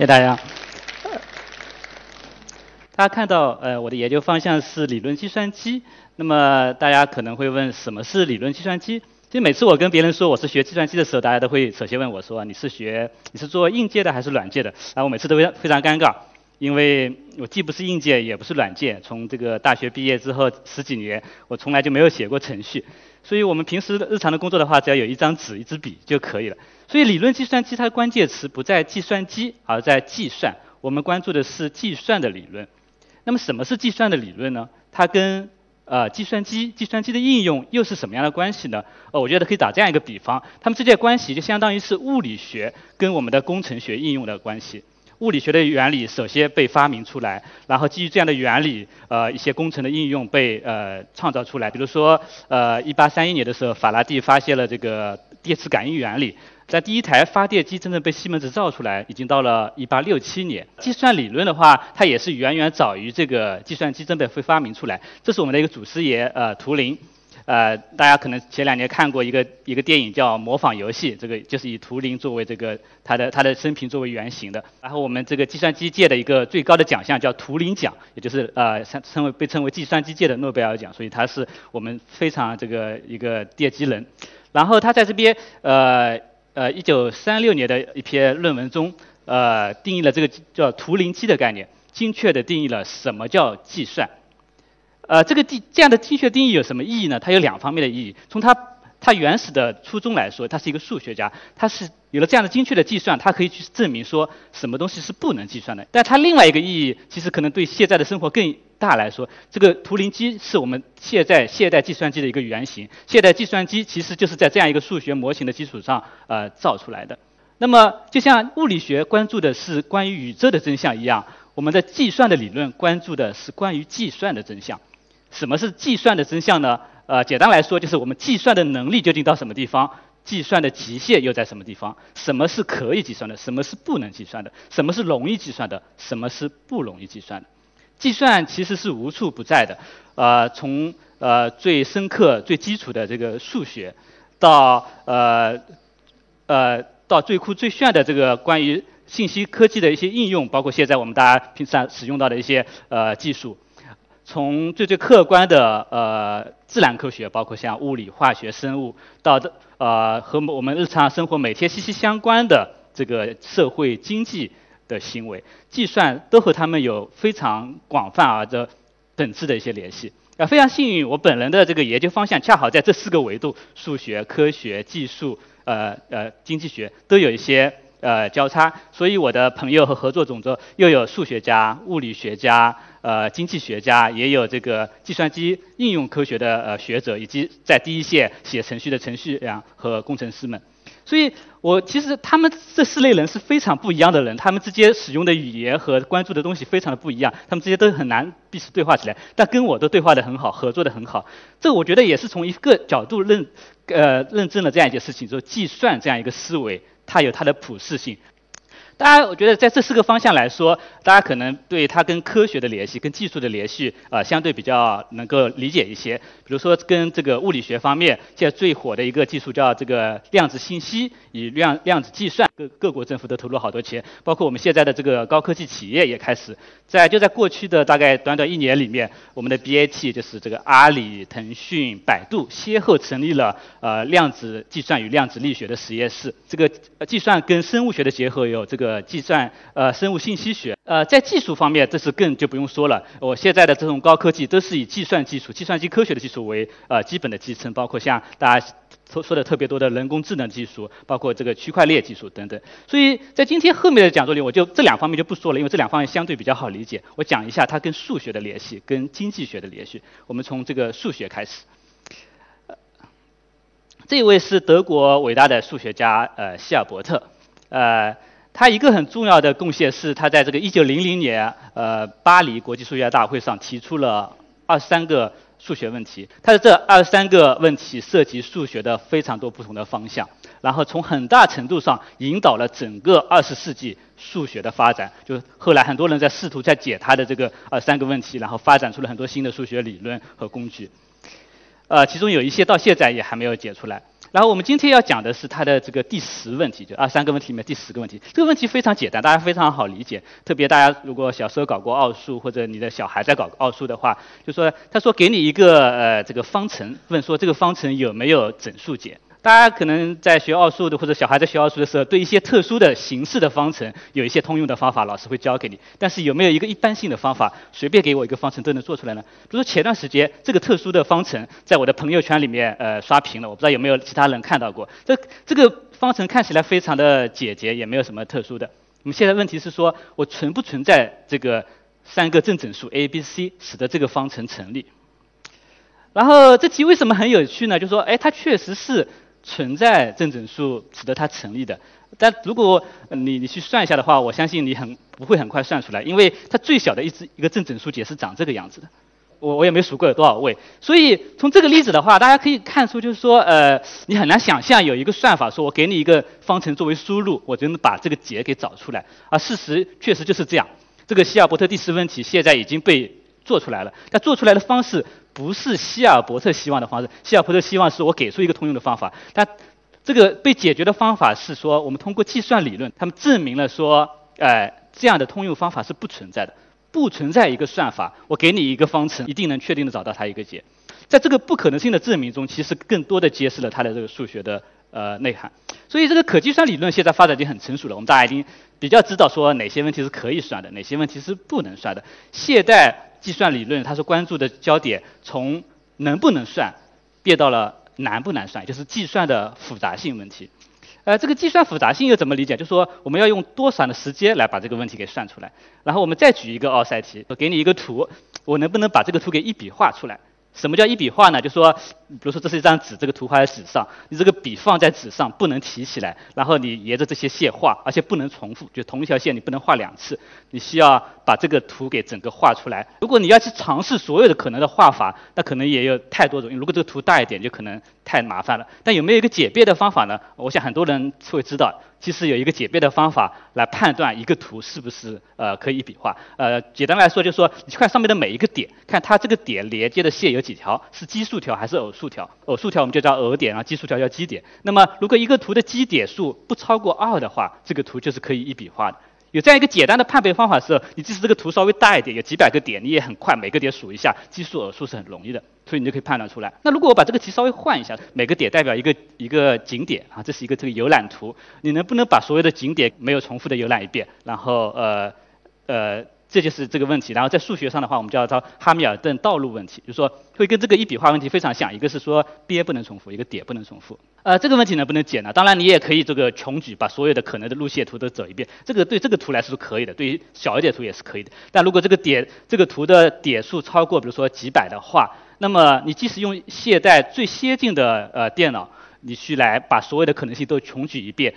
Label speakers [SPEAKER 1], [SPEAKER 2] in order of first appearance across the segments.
[SPEAKER 1] 谢大家。大家看到，呃，我的研究方向是理论计算机。那么大家可能会问，什么是理论计算机？其实每次我跟别人说我是学计算机的时候，大家都会首先问我说，你是学你是做硬件的还是软件的？然后我每次都非常非常尴尬，因为我既不是硬件，也不是软件。从这个大学毕业之后十几年，我从来就没有写过程序。所以我们平时日常的工作的话，只要有一张纸、一支笔就可以了。所以理论计算机它的关键词不在计算机，而在计算。我们关注的是计算的理论。那么什么是计算的理论呢？它跟呃计算机、计算机的应用又是什么样的关系呢？呃，我觉得可以打这样一个比方，它们之间的关系就相当于是物理学跟我们的工程学应用的关系。物理学的原理首先被发明出来，然后基于这样的原理，呃，一些工程的应用被呃创造出来。比如说，呃，一八三一年的时候，法拉第发现了这个电磁感应原理。在第一台发电机真正被西门子造出来，已经到了一八六七年。计算理论的话，它也是远远早于这个计算机真的会发明出来。这是我们的一个祖师爷，呃，图灵。呃，大家可能前两年看过一个一个电影叫《模仿游戏》，这个就是以图灵作为这个他的他的生平作为原型的。然后我们这个计算机界的一个最高的奖项叫图灵奖，也就是呃称称为被称为计算机界的诺贝尔奖，所以他是我们非常这个一个奠基人。然后他在这边呃。呃，一九三六年的一篇论文中，呃，定义了这个叫图灵机的概念，精确地定义了什么叫计算。呃，这个定这样的精确定义有什么意义呢？它有两方面的意义。从它它原始的初衷来说，他是一个数学家，他是有了这样的精确的计算，他可以去证明说什么东西是不能计算的。但它另外一个意义，其实可能对现在的生活更大来说，这个图灵机是我们现在现代计算机的一个原型。现代计算机其实就是在这样一个数学模型的基础上呃造出来的。那么，就像物理学关注的是关于宇宙的真相一样，我们的计算的理论关注的是关于计算的真相。什么是计算的真相呢？呃，简单来说，就是我们计算的能力究竟到什么地方，计算的极限又在什么地方？什么是可以计算的？什么是不能计算的？什么是容易计算的？什么是不容易计算的？计算其实是无处不在的。呃，从呃最深刻、最基础的这个数学，到呃呃到最酷最炫的这个关于信息科技的一些应用，包括现在我们大家平常使用到的一些呃技术。从最最客观的呃自然科学，包括像物理、化学、生物，到的呃和我们日常生活每天息息相关的这个社会经济的行为，计算都和他们有非常广泛而的本质的一些联系。啊，非常幸运，我本人的这个研究方向恰好在这四个维度：数学、科学、技术、呃呃经济学都有一些呃交叉。所以我的朋友和合作种子又有数学家、物理学家。呃，经济学家也有这个计算机应用科学的呃学者，以及在第一线写程序的程序员和工程师们。所以，我其实他们这四类人是非常不一样的人，他们之间使用的语言和关注的东西非常的不一样，他们之间都很难彼此对话起来。但跟我都对话的很好，合作的很好。这我觉得也是从一个角度认呃认证了这样一件事情，就是计算这样一个思维，它有它的普适性。当然，我觉得在这四个方向来说，大家可能对它跟科学的联系、跟技术的联系，啊，相对比较能够理解一些。比如说，跟这个物理学方面，现在最火的一个技术叫这个量子信息，与量量子计算，各各国政府都投入好多钱，包括我们现在的这个高科技企业也开始在就在过去的大概短短一年里面，我们的 BAT 就是这个阿里、腾讯、百度先后成立了呃量子计算与量子力学的实验室。这个计算跟生物学的结合有这个。计算呃，生物信息学呃，在技术方面，这是更就不用说了。我现在的这种高科技都是以计算技术、计算机科学的技术为呃基本的支撑，包括像大家说说的特别多的人工智能技术，包括这个区块链技术等等。所以在今天后面的讲座里，我就这两方面就不说了，因为这两方面相对比较好理解。我讲一下它跟数学的联系，跟经济学的联系。我们从这个数学开始。这位是德国伟大的数学家呃希尔伯特，呃。他一个很重要的贡献是，他在这个1900年，呃，巴黎国际数学大会上提出了二十三个数学问题。它的这二十三个问题涉及数学的非常多不同的方向，然后从很大程度上引导了整个二十世纪数学的发展。就是后来很多人在试图在解它的这个二三个问题，然后发展出了很多新的数学理论和工具。呃，其中有一些到现在也还没有解出来。然后我们今天要讲的是它的这个第十问题，就二三个问题里面第十个问题。这个问题非常简单，大家非常好理解。特别大家如果小时候搞过奥数，或者你的小孩在搞奥数的话，就说他说给你一个呃这个方程，问说这个方程有没有整数解。大家可能在学奥数的或者小孩在学奥数的时候，对一些特殊的形式的方程有一些通用的方法，老师会教给你。但是有没有一个一般性的方法，随便给我一个方程都能做出来呢？比如说前段时间这个特殊的方程在我的朋友圈里面呃刷屏了，我不知道有没有其他人看到过。这这个方程看起来非常的简洁，也没有什么特殊的。我们现在问题是说我存不存在这个三个正整数 a、b、c，使得这个方程成立？然后这题为什么很有趣呢？就说哎，它确实是。存在正整数使得它成立的，但如果你你去算一下的话，我相信你很不会很快算出来，因为它最小的一只一个正整数解是长这个样子的，我我也没数过有多少位，所以从这个例子的话，大家可以看出就是说，呃，你很难想象有一个算法说我给你一个方程作为输入，我就能把这个解给找出来，而事实确实就是这样。这个希尔伯特第十问题现在已经被做出来了，但做出来的方式。不是希尔伯特希望的方式，希尔伯特希望是我给出一个通用的方法，但这个被解决的方法是说，我们通过计算理论，他们证明了说，呃，这样的通用方法是不存在的，不存在一个算法，我给你一个方程，一定能确定的找到它一个解。在这个不可能性的证明中，其实更多的揭示了它的这个数学的呃内涵。所以这个可计算理论现在发展已经很成熟了，我们大家已经比较知道说哪些问题是可以算的，哪些问题是不能算的。现代计算理论，它是关注的焦点从能不能算变到了难不难算，就是计算的复杂性问题。呃，这个计算复杂性又怎么理解？就是说我们要用多少的时间来把这个问题给算出来。然后我们再举一个奥赛题，我给你一个图，我能不能把这个图给一笔画出来？什么叫一笔画呢？就说，比如说这是一张纸，这个图画在纸上，你这个笔放在纸上不能提起来，然后你沿着这些线画，而且不能重复，就同一条线你不能画两次，你需要把这个图给整个画出来。如果你要去尝试所有的可能的画法，那可能也有太多种。如果这个图大一点，就可能太麻烦了。但有没有一个简便的方法呢？我想很多人会知道。其实有一个简便的方法来判断一个图是不是呃可以一笔画。呃，简单来说就是说，你去看上面的每一个点，看它这个点连接的线有几条，是奇数条还是偶数条？偶数条我们就叫偶点，啊奇数条叫奇点。那么如果一个图的奇点数不超过二的话，这个图就是可以一笔画的。有这样一个简单的判别方法时候，你即使这个图稍微大一点，有几百个点，你也很快每个点数一下，奇数偶数是很容易的，所以你就可以判断出来。那如果我把这个题稍微换一下，每个点代表一个一个景点啊，这是一个这个游览图，你能不能把所有的景点没有重复的游览一遍？然后呃呃。这就是这个问题，然后在数学上的话，我们叫它哈密尔顿道路问题，就是说会跟这个一笔画问题非常像，一个是说边不能重复，一个点不能重复。呃，这个问题能不能解呢？当然你也可以这个穷举，把所有的可能的路线图都走一遍，这个对这个图来说是可以的，对于小一点图也是可以的。但如果这个点这个图的点数超过比如说几百的话，那么你即使用现代最先进的呃电脑，你去来把所有的可能性都穷举一遍，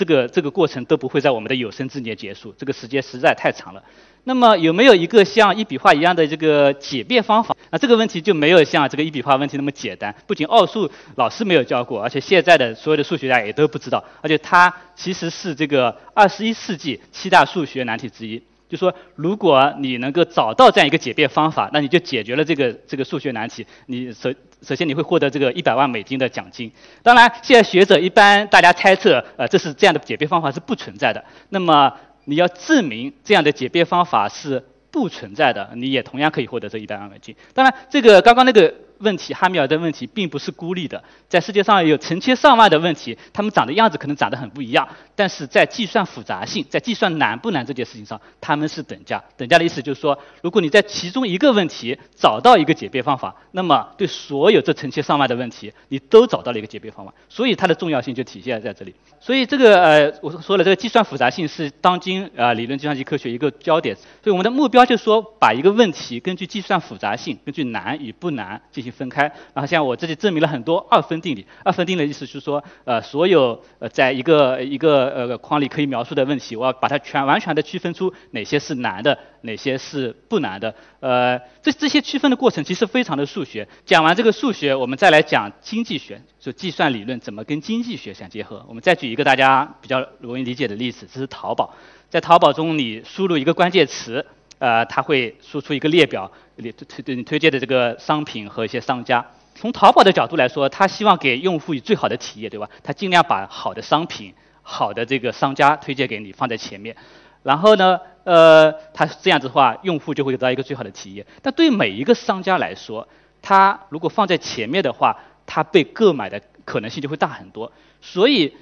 [SPEAKER 1] 这个这个过程都不会在我们的有生之年结束，这个时间实在太长了。那么有没有一个像一笔画一样的这个解辩方法？那这个问题就没有像这个一笔画问题那么简单。不仅奥数老师没有教过，而且现在的所有的数学家也都不知道。而且它其实是这个二十一世纪七大数学难题之一。就说如果你能够找到这样一个解辩方法，那你就解决了这个这个数学难题。你首首先你会获得这个一百万美金的奖金。当然，现在学者一般大家猜测，呃，这是这样的解辩方法是不存在的。那么。你要证明这样的解辩方法是不存在的，你也同样可以获得这一百万美金。当然，这个刚刚那个。问题，哈密尔顿问题并不是孤立的，在世界上有成千上万的问题，它们长的样子可能长得很不一样，但是在计算复杂性，在计算难不难这件事情上，它们是等价。等价的意思就是说，如果你在其中一个问题找到一个解辩方法，那么对所有这成千上万的问题，你都找到了一个解辩方法，所以它的重要性就体现在这里。所以这个呃，我说了，这个计算复杂性是当今啊理论计算机科学一个焦点。所以我们的目标就是说，把一个问题根据计算复杂性，根据难与不难进行。分开，然后像我这里证明了很多二分定理。二分定理的意思是说，呃，所有呃在一个一个呃框里可以描述的问题，我要把它全完全的区分出哪些是难的，哪些是不难的。呃，这这些区分的过程其实非常的数学。讲完这个数学，我们再来讲经济学，就计算理论怎么跟经济学相结合。我们再举一个大家比较容易理解的例子，这是淘宝。在淘宝中，你输入一个关键词。呃，他会输出一个列表，推推对你推荐的这个商品和一些商家。从淘宝的角度来说，他希望给用户以最好的体验，对吧？他尽量把好的商品、好的这个商家推荐给你，放在前面。然后呢，呃，他这样子的话，用户就会得到一个最好的体验。但对每一个商家来说，他如果放在前面的话，他被购买的可能性就会大很多。所以，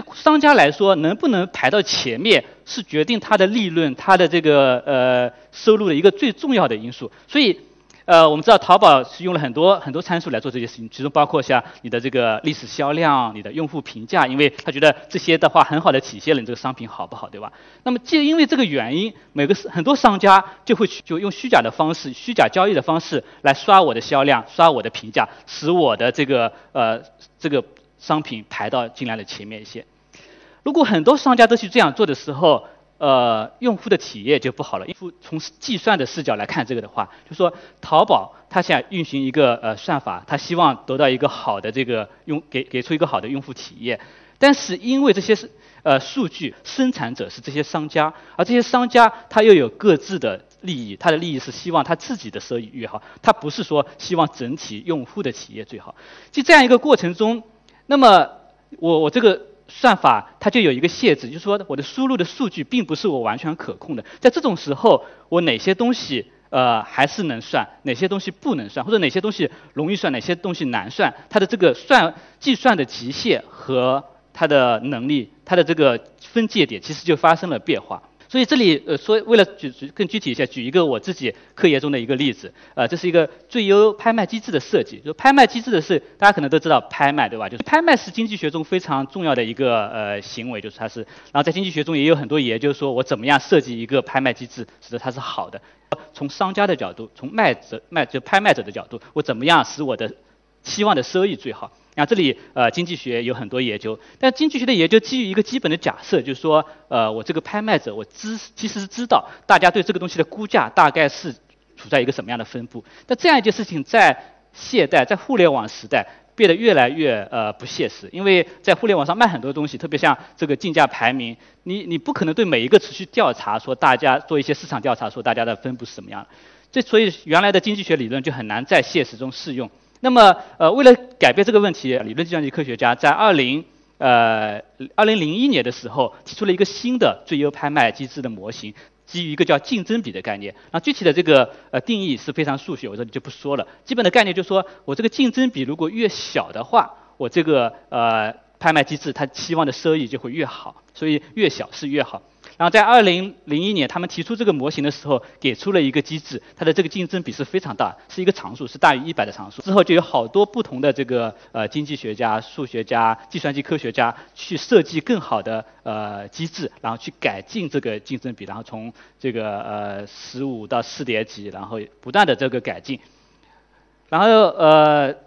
[SPEAKER 1] 对商家来说，能不能排到前面，是决定他的利润、他的这个呃收入的一个最重要的因素。所以。呃，我们知道淘宝是用了很多很多参数来做这些事情，其中包括像你的这个历史销量、你的用户评价，因为他觉得这些的话很好的体现了你这个商品好不好，对吧？那么，就因为这个原因，每个很多商家就会去就用虚假的方式、虚假交易的方式来刷我的销量、刷我的评价，使我的这个呃这个商品排到进来的前面一些。如果很多商家都去这样做的时候，呃，用户的体验就不好了。用户从计算的视角来看这个的话，就说淘宝它想运行一个呃算法，它希望得到一个好的这个用给给出一个好的用户体验。但是因为这些是呃数据生产者是这些商家，而这些商家他又有各自的利益，他的利益是希望他自己的收益越好，他不是说希望整体用户的体验最好。就这样一个过程中，那么我我这个。算法它就有一个限制，就是说我的输入的数据并不是我完全可控的。在这种时候，我哪些东西呃还是能算，哪些东西不能算，或者哪些东西容易算，哪些东西难算，它的这个算计算的极限和它的能力，它的这个分界点其实就发生了变化。所以这里呃说，为了举举更具体一下，举一个我自己科研中的一个例子，呃，这是一个最优拍卖机制的设计。就拍卖机制的是，大家可能都知道拍卖对吧？就是拍卖是经济学中非常重要的一个呃行为，就是它是，然后在经济学中也有很多研究说，我怎么样设计一个拍卖机制，使得它是好的。从商家的角度，从卖者卖就拍卖者的角度，我怎么样使我的期望的收益最好？那这里呃经济学有很多研究，但经济学的研究基于一个基本的假设，就是说呃我这个拍卖者我知其实是知道大家对这个东西的估价大概是处在一个什么样的分布。但这样一件事情在现代在互联网时代变得越来越呃不现实，因为在互联网上卖很多东西，特别像这个竞价排名，你你不可能对每一个持续调查说大家做一些市场调查说大家的分布是什么样，这所以原来的经济学理论就很难在现实中适用。那么，呃，为了改变这个问题，理论计算机科学家在二零呃二零零一年的时候提出了一个新的最优拍卖机制的模型，基于一个叫竞争比的概念。那具体的这个呃定义是非常数学，我这里就不说了。基本的概念就是说我这个竞争比如果越小的话，我这个呃拍卖机制它期望的收益就会越好，所以越小是越好。然后在二零零一年，他们提出这个模型的时候，给出了一个机制，它的这个竞争比是非常大，是一个常数，是大于一百的常数。之后就有好多不同的这个呃经济学家、数学家、计算机科学家去设计更好的呃机制，然后去改进这个竞争比，然后从这个呃十五到四点几，然后不断的这个改进，然后呃。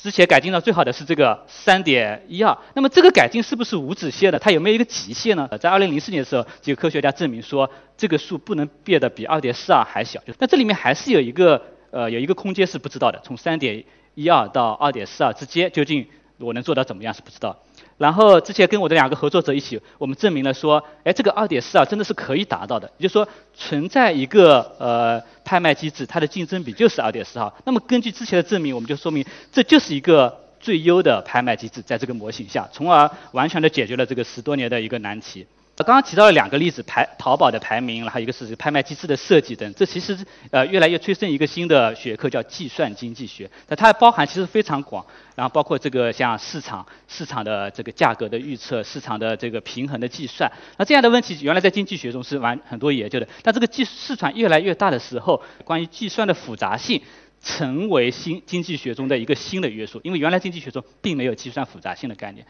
[SPEAKER 1] 之前改进到最好的是这个三点一二，那么这个改进是不是无止线的？它有没有一个极限呢？在二零零四年的时候，几个科学家证明说，这个数不能变得比二点四二还小。那这里面还是有一个呃有一个空间是不知道的，从三点一二到二点四二之间，究竟我能做到怎么样是不知道。然后之前跟我的两个合作者一起，我们证明了说，哎，这个二点四啊真的是可以达到的，也就是说存在一个呃拍卖机制，它的竞争比就是二点四二。那么根据之前的证明，我们就说明这就是一个最优的拍卖机制，在这个模型下，从而完全的解决了这个十多年的一个难题。刚刚提到了两个例子，排淘宝的排名，然后一个是拍卖机制的设计等，这其实呃越来越催生一个新的学科叫计算经济学，那它包含其实非常广，然后包括这个像市场市场的这个价格的预测，市场的这个平衡的计算，那这样的问题原来在经济学中是完很多研究的，但这个计市场越来越大的时候，关于计算的复杂性成为新经济学中的一个新的约束，因为原来经济学中并没有计算复杂性的概念。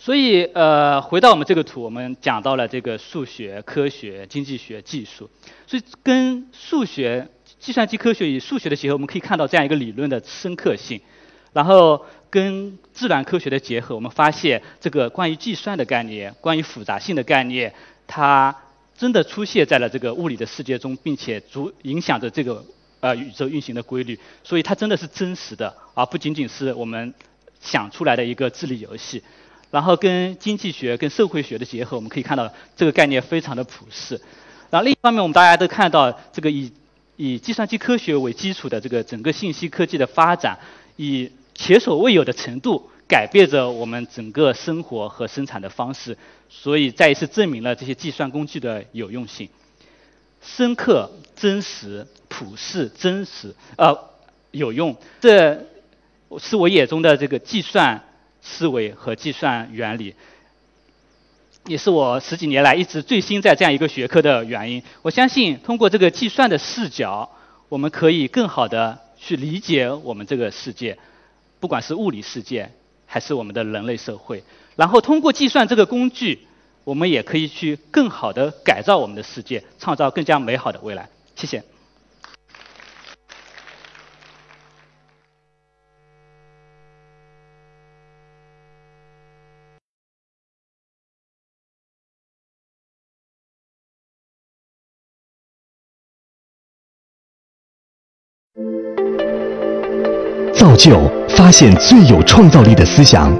[SPEAKER 1] 所以，呃，回到我们这个图，我们讲到了这个数学、科学、经济学、技术。所以，跟数学、计算机科学与数学的结合，我们可以看到这样一个理论的深刻性。然后，跟自然科学的结合，我们发现这个关于计算的概念、关于复杂性的概念，它真的出现在了这个物理的世界中，并且足影响着这个呃宇宙运行的规律。所以，它真的是真实的，而不仅仅是我们想出来的一个智力游戏。然后跟经济学、跟社会学的结合，我们可以看到这个概念非常的普适。然后另一方面，我们大家都看到这个以以计算机科学为基础的这个整个信息科技的发展，以前所未有的程度改变着我们整个生活和生产的方式，所以再一次证明了这些计算工具的有用性。深刻、真实、普适、真实，呃，有用，这是我眼中的这个计算思维和计算原理，也是我十几年来一直醉心在这样一个学科的原因。我相信，通过这个计算的视角，我们可以更好的去理解我们这个世界，不管是物理世界还是我们的人类社会。然后，通过计算这个工具。我们也可以去更好的改造我们的世界，创造更加美好的未来。谢谢。
[SPEAKER 2] 就发现最有创造力的思想。